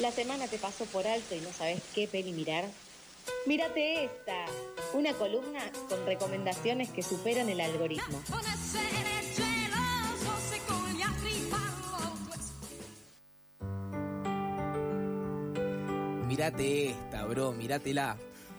¿La semana te pasó por alto y no sabes qué peli mirar? Mírate esta, una columna con recomendaciones que superan el algoritmo. Mirate esta, bro, míratela.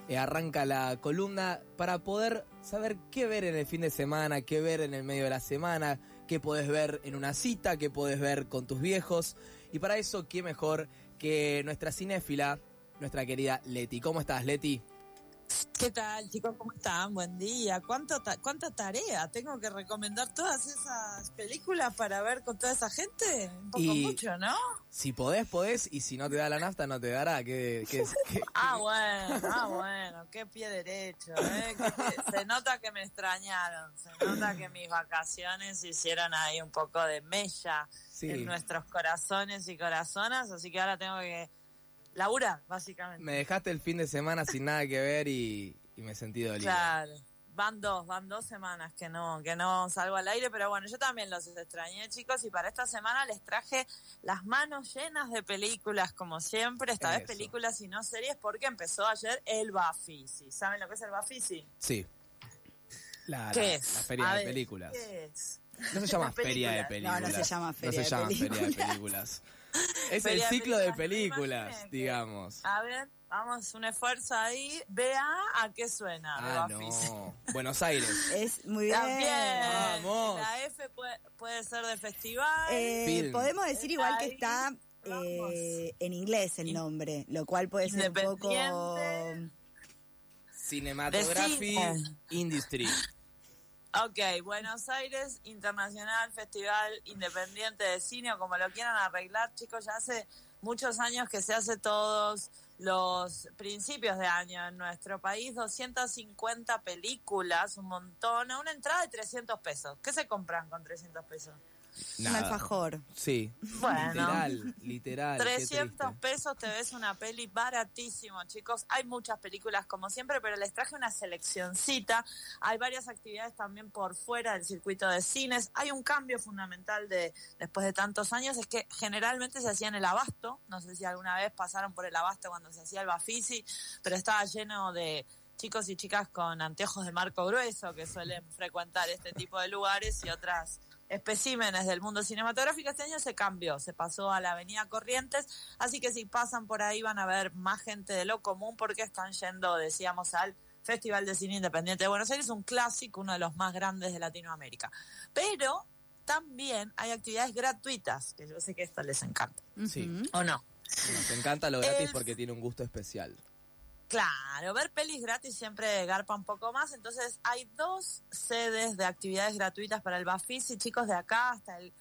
Eh, arranca la columna para poder saber qué ver en el fin de semana, qué ver en el medio de la semana, qué podés ver en una cita, qué podés ver con tus viejos. Y para eso, qué mejor que nuestra cinéfila, nuestra querida Leti. ¿Cómo estás, Leti? ¿Qué tal, chicos? ¿Cómo están? Buen día. ¿Cuánto ¿Cuánta tarea? ¿Tengo que recomendar todas esas películas para ver con toda esa gente? Un poco mucho, ¿no? Si podés, podés, y si no te da la nafta, no te dará. ¿Qué, ah, bueno, ah, bueno, qué pie derecho. ¿eh? se nota que me extrañaron, se nota que mis vacaciones hicieron ahí un poco de mella en nuestros corazones y corazonas, así que ahora tengo que laburar, básicamente. Me dejaste el fin de semana sin nada que ver y, me sentí dolido. Claro. Van dos, van dos semanas que no, que no salgo al aire, pero bueno, yo también los extrañé, chicos, y para esta semana les traje las manos llenas de películas, como siempre, esta vez películas y no series, porque empezó ayer el Bafisi. ¿Saben lo que es el Bafisi? Sí. La, ¿Qué es? la feria de películas. ¿Qué es? No se llama feria de películas. No, no se llama feria, no se llama feria de películas. Es el ciclo de películas, digamos. A ver, vamos, un esfuerzo ahí. Vea a qué suena. Ah, no. Buenos Aires. Es muy bien. Vamos. La F puede, ser de festival. Eh, podemos decir igual que está eh, en inglés el nombre, lo cual puede ser un poco... Cinematography Industry. Ok, Buenos Aires Internacional Festival Independiente de Cine, o como lo quieran arreglar, chicos, ya hace muchos años que se hace todos los principios de año en nuestro país, 250 películas, un montón, una entrada de 300 pesos. ¿Qué se compran con 300 pesos? Un alfajor. Sí. Bueno. Literal, literal. 300 pesos te ves una peli baratísimo, chicos. Hay muchas películas como siempre, pero les traje una seleccioncita. Hay varias actividades también por fuera del circuito de cines. Hay un cambio fundamental de después de tantos años, es que generalmente se hacía en el abasto. No sé si alguna vez pasaron por el abasto cuando se hacía el Bafisi, pero estaba lleno de chicos y chicas con anteojos de marco grueso que suelen frecuentar este tipo de lugares y otras especímenes del mundo cinematográfico. Este año se cambió, se pasó a la Avenida Corrientes, así que si pasan por ahí van a ver más gente de lo común porque están yendo, decíamos, al Festival de Cine Independiente de Buenos Aires, un clásico, uno de los más grandes de Latinoamérica. Pero también hay actividades gratuitas, que yo sé que esto les encanta. Sí. ¿O no? Nos encanta lo gratis porque tiene un gusto especial. Claro, ver pelis gratis siempre garpa un poco más. Entonces, hay dos sedes de actividades gratuitas para el Bafisi. Chicos, de acá hasta el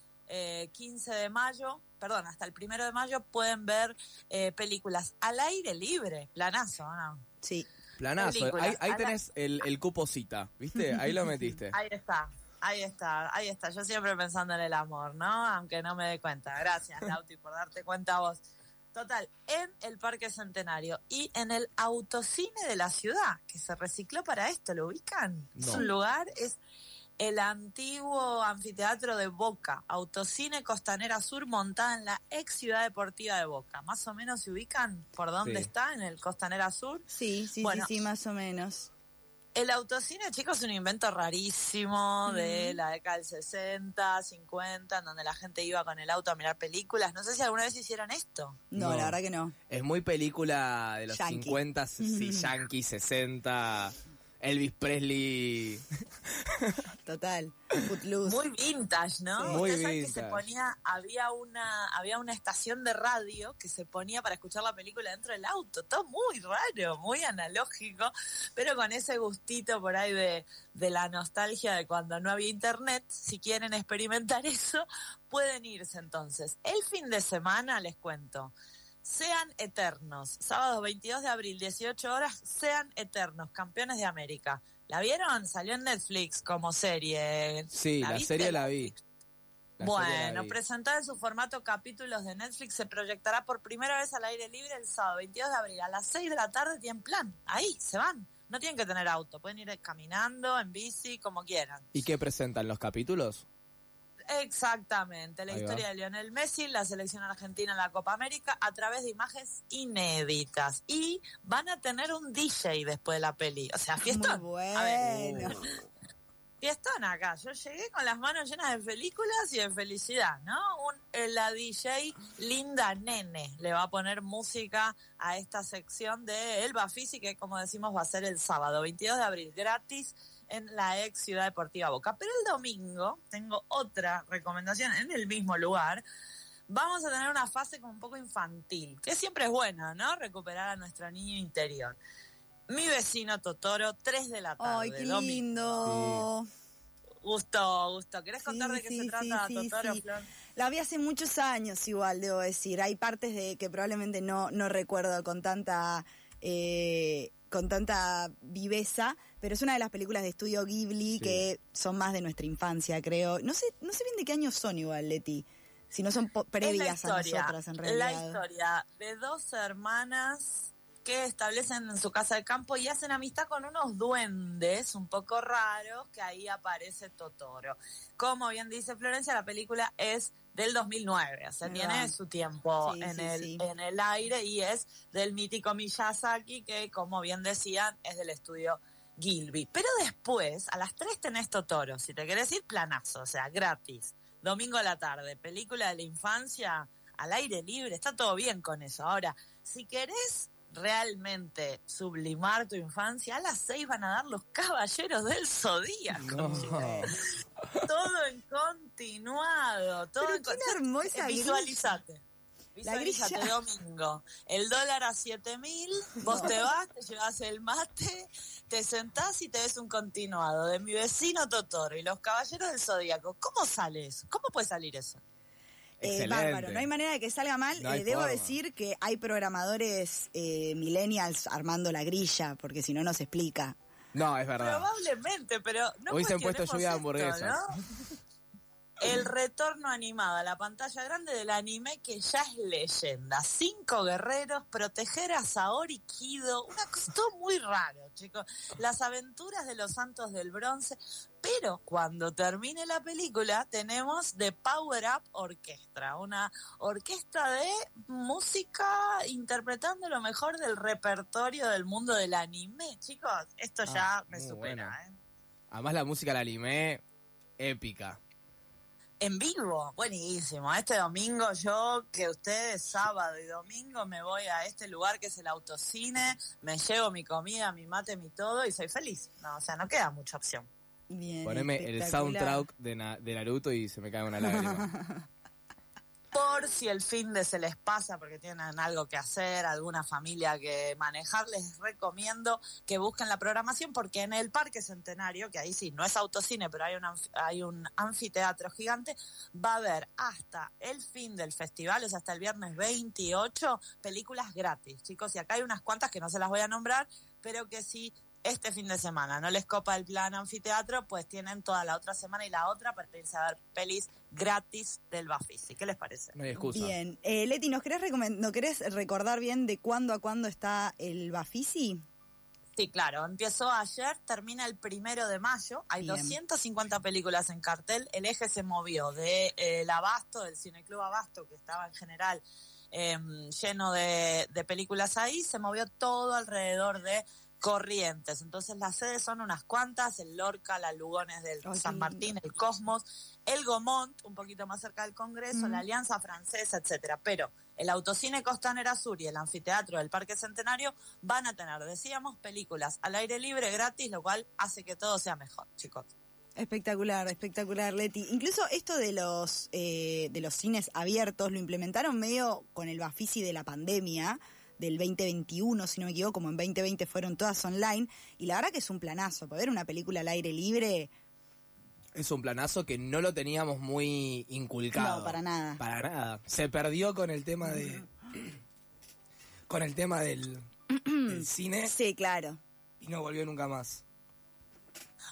15 eh, de mayo, perdón, hasta el 1 de mayo pueden ver eh, películas al aire libre. Planazo, ¿no? Sí. Planazo. Ahí, tenés el, el cupo cita, ¿viste? Ahí lo metiste. ahí está. Ahí está, ahí está. Yo siempre pensando en el amor, ¿no? Aunque no me dé cuenta. Gracias, Lauti, por darte cuenta a vos. Total, en el Parque Centenario y en el autocine de la ciudad, que se recicló para esto, ¿lo ubican? Es un lugar, es el antiguo anfiteatro de Boca, autocine Costanera Sur, montada en la ex ciudad deportiva de Boca. Más o menos se ubican por dónde está, en el Costanera Sur. Sí, sí, sí, sí, más o menos. El autocine, chicos, es un invento rarísimo de la década del 60, 50, en donde la gente iba con el auto a mirar películas. No sé si alguna vez hicieron esto. No, la verdad que no. Es muy película de los 50, sí, yankee, 60. Elvis Presley. Total. Muy vintage, ¿no? Muy vintage. Que se ponía, había una, había una estación de radio que se ponía para escuchar la película dentro del auto. Todo muy raro, muy analógico, pero con ese gustito por ahí de, de la nostalgia de cuando no había internet. Si quieren experimentar eso, pueden irse entonces. El fin de semana les cuento. Sean Eternos, sábado 22 de abril, 18 horas, Sean Eternos, campeones de América. ¿La vieron? Salió en Netflix como serie. Sí, la, serie la vi. bueno, presentada en su formato capítulos de Netflix, se proyectará por primera vez al aire libre el sábado 22 de abril a las 6 de la tarde. Tienen plan. Ahí, se van. No tienen que tener auto, pueden ir caminando, en bici, como quieran. ¿Y qué presentan los capítulos? Exactamente, la historia de Lionel Messi, la selección argentina en la Copa América a través de imágenes inéditas. Y van a tener un DJ después de la peli. O sea, fiestón. Muy bueno. Fiestón acá. Yo llegué con las manos llenas de películas y de felicidad, ¿no? Un, eh, la DJ Linda Nene le va a poner música a esta sección de Elba Fisi, que como decimos va a ser el sábado 22 de abril, gratis en la ex Ciudad Deportiva Boca. Pero el domingo tengo otra recomendación en el mismo lugar. Vamos a tener una fase como un poco infantil, que siempre es buena, ¿no? Recuperar a nuestro niño interior. Mi vecino Totoro, 3 de la tarde. ¡Ay, qué lindo! Gusto, gusto. ¿Querés contar de qué se trata Totoro, Flor? La vi hace muchos años igual, debo decir. Hay partes de que probablemente no, no recuerdo con tanta, eh, con tanta viveza, pero es una de las películas de estudio Ghibli que son más de nuestra infancia, creo. No sé, no sé bien de qué años son igual, Leti. Si no son previas a nosotras, en realidad. La historia de dos hermanas que establecen en su casa de campo y hacen amistad con unos duendes un poco raros que ahí aparece Totoro. Como bien dice Florencia, la película es del 2009, o sea, tiene su tiempo en, el, en el aire y es del mítico Miyazaki que, como bien decían, es del estudio Gilby. Pero después, a las 3 tenés Totoro, si te querés ir, planazo, o sea, gratis. Domingo a la tarde, película de la infancia, al aire libre, está todo bien con eso. Ahora, si querés realmente sublimar tu infancia, a las 6 van a dar los caballeros del zodíaco. Todo en continuado, todo en continuado. Visualizate. Visualizate domingo. El dólar a 7000, vos te vas, te llevas el mate, te sentás y te ves un continuado de mi vecino Totoro y los caballeros del zodíaco. ¿Cómo sale eso? ¿Cómo puede salir eso? Eh, bárbaro, no hay manera de que salga mal. Eh, debo decir que hay programadores eh, millennials armando la grilla, porque si no, no se explica. No, es verdad. Probablemente, pero no Hoy se han puesto lluvia de hamburguesas. El retorno animado a la pantalla grande del anime que ya es leyenda. Cinco guerreros, proteger a Saori Kido. Una cosa muy raro, chicos. Las aventuras de los santos del bronce. Pero cuando termine la película tenemos The Power Up Orquestra, una orquesta de música interpretando lo mejor del repertorio del mundo del anime. Chicos, esto ya ah, me supera. ¿eh? Además la música del anime, épica. En vivo, buenísimo. Este domingo yo, que ustedes sábado y domingo me voy a este lugar que es el autocine, me llevo mi comida, mi mate, mi todo y soy feliz. No, o sea, no queda mucha opción. Poneme el soundtrack de, de Naruto y se me cae una lágrima. por si el fin de se les pasa porque tienen algo que hacer, alguna familia que manejar, les recomiendo que busquen la programación porque en el Parque Centenario, que ahí sí, no es autocine, pero hay un, hay un anfiteatro gigante, va a haber hasta el fin del festival, o sea, hasta el viernes 28, películas gratis, chicos, y acá hay unas cuantas que no se las voy a nombrar, pero que sí este fin de semana no les copa el plan anfiteatro, pues tienen toda la otra semana y la otra para irse a ver pelis gratis del Bafisi. ¿Qué les parece? No hay excusa. Bien. Eh, Leti, ¿nos querés, ¿no querés recordar bien de cuándo a cuándo está el Bafisi? Sí, claro. Empezó ayer, termina el primero de mayo. Hay 250 películas en cartel. El eje se movió del de, eh, Abasto, del Cineclub Abasto, que estaba en general em, lleno de, de películas ahí, se movió todo alrededor de Corrientes. Entonces las sedes son unas cuantas, el Lorca, la Lugones del San Martín, el Cosmos, el Gomont, un poquito más cerca del Congreso, la Alianza Francesa, etcétera. Pero el Autocine Costanera Sur y el Anfiteatro del Parque Centenario van a tener, decíamos, películas al aire libre gratis, lo cual hace que todo sea mejor, chicos. Espectacular, espectacular, Leti. Incluso esto de los eh, de los cines abiertos lo implementaron medio con el Bafisi de la pandemia del 2021, si no me equivoco, como en 2020 fueron todas online, y la verdad que es un planazo, poder ver una película al aire libre. Es un planazo que no lo teníamos muy inculcado. No, para nada. Para nada. Se perdió con el tema de. con el tema del, del cine. Sí, claro. Y no volvió nunca más.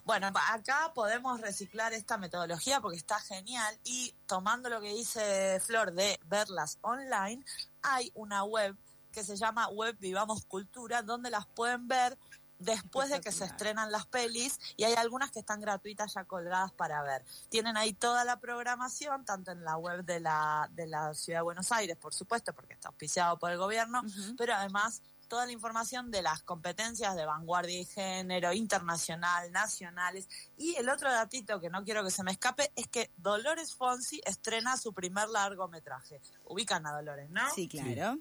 Bueno, acá podemos reciclar esta metodología porque está genial y tomando lo que dice Flor de verlas online, hay una web que se llama Web Vivamos Cultura, donde las pueden ver después de que se estrenan las pelis y hay algunas que están gratuitas ya colgadas para ver. Tienen ahí toda la programación, tanto en la web de la, de la Ciudad de Buenos Aires, por supuesto, porque está auspiciado por el gobierno, pero además toda la información de las competencias de vanguardia y género, internacional, nacionales. Y el otro datito que no quiero que se me escape es que Dolores Fonsi estrena su primer largometraje. Ubican a Dolores, ¿no? Sí, claro.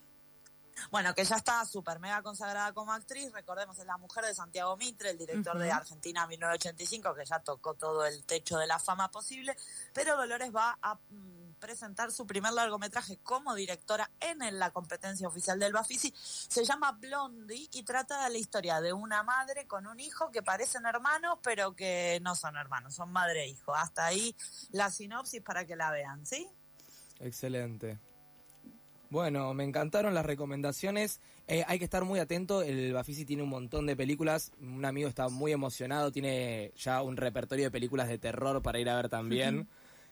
Bueno, que ya está súper mega consagrada como actriz, recordemos, es la mujer de Santiago Mitre, el director de Ujú. Argentina 1985, que ya tocó todo el techo de la fama posible, pero Dolores va a mm, presentar su primer largometraje como directora en el- la competencia oficial del Bafisi. Se llama Blondie y trata de la historia de una madre con un hijo que parecen hermanos, pero que no son hermanos, son madre e hijo. Hasta ahí la sinopsis para que la vean, ¿sí? Excelente. Bueno, me encantaron las recomendaciones. Eh, hay que estar muy atento. El Bafisi tiene un montón de películas. Un amigo está muy emocionado. Tiene ya un repertorio de películas de terror para ir a ver también.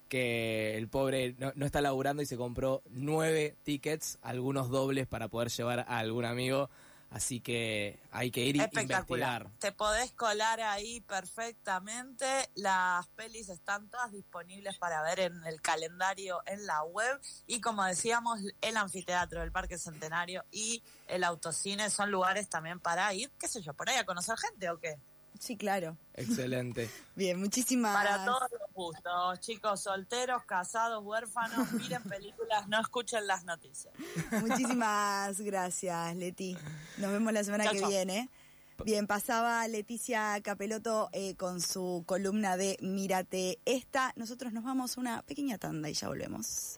que el pobre no, no está laburando y se compró nueve tickets, algunos dobles para poder llevar a algún amigo. Así que hay que ir y investigar. Te podés colar ahí perfectamente. Las pelis están todas disponibles para ver en el calendario en la web. Y como decíamos, el anfiteatro del Parque Centenario y el autocine son lugares también para ir, qué sé yo, por ahí a conocer gente o qué. Sí, claro. Excelente. Bien, muchísimas Para todos los gustos, chicos solteros, casados, huérfanos, miren películas, no escuchen las noticias. Muchísimas gracias, Leti. Nos vemos la semana Chau, que chau. viene. Bien, pasaba Leticia Capeloto eh, con su columna de Mírate esta. Nosotros nos vamos a una pequeña tanda y ya volvemos.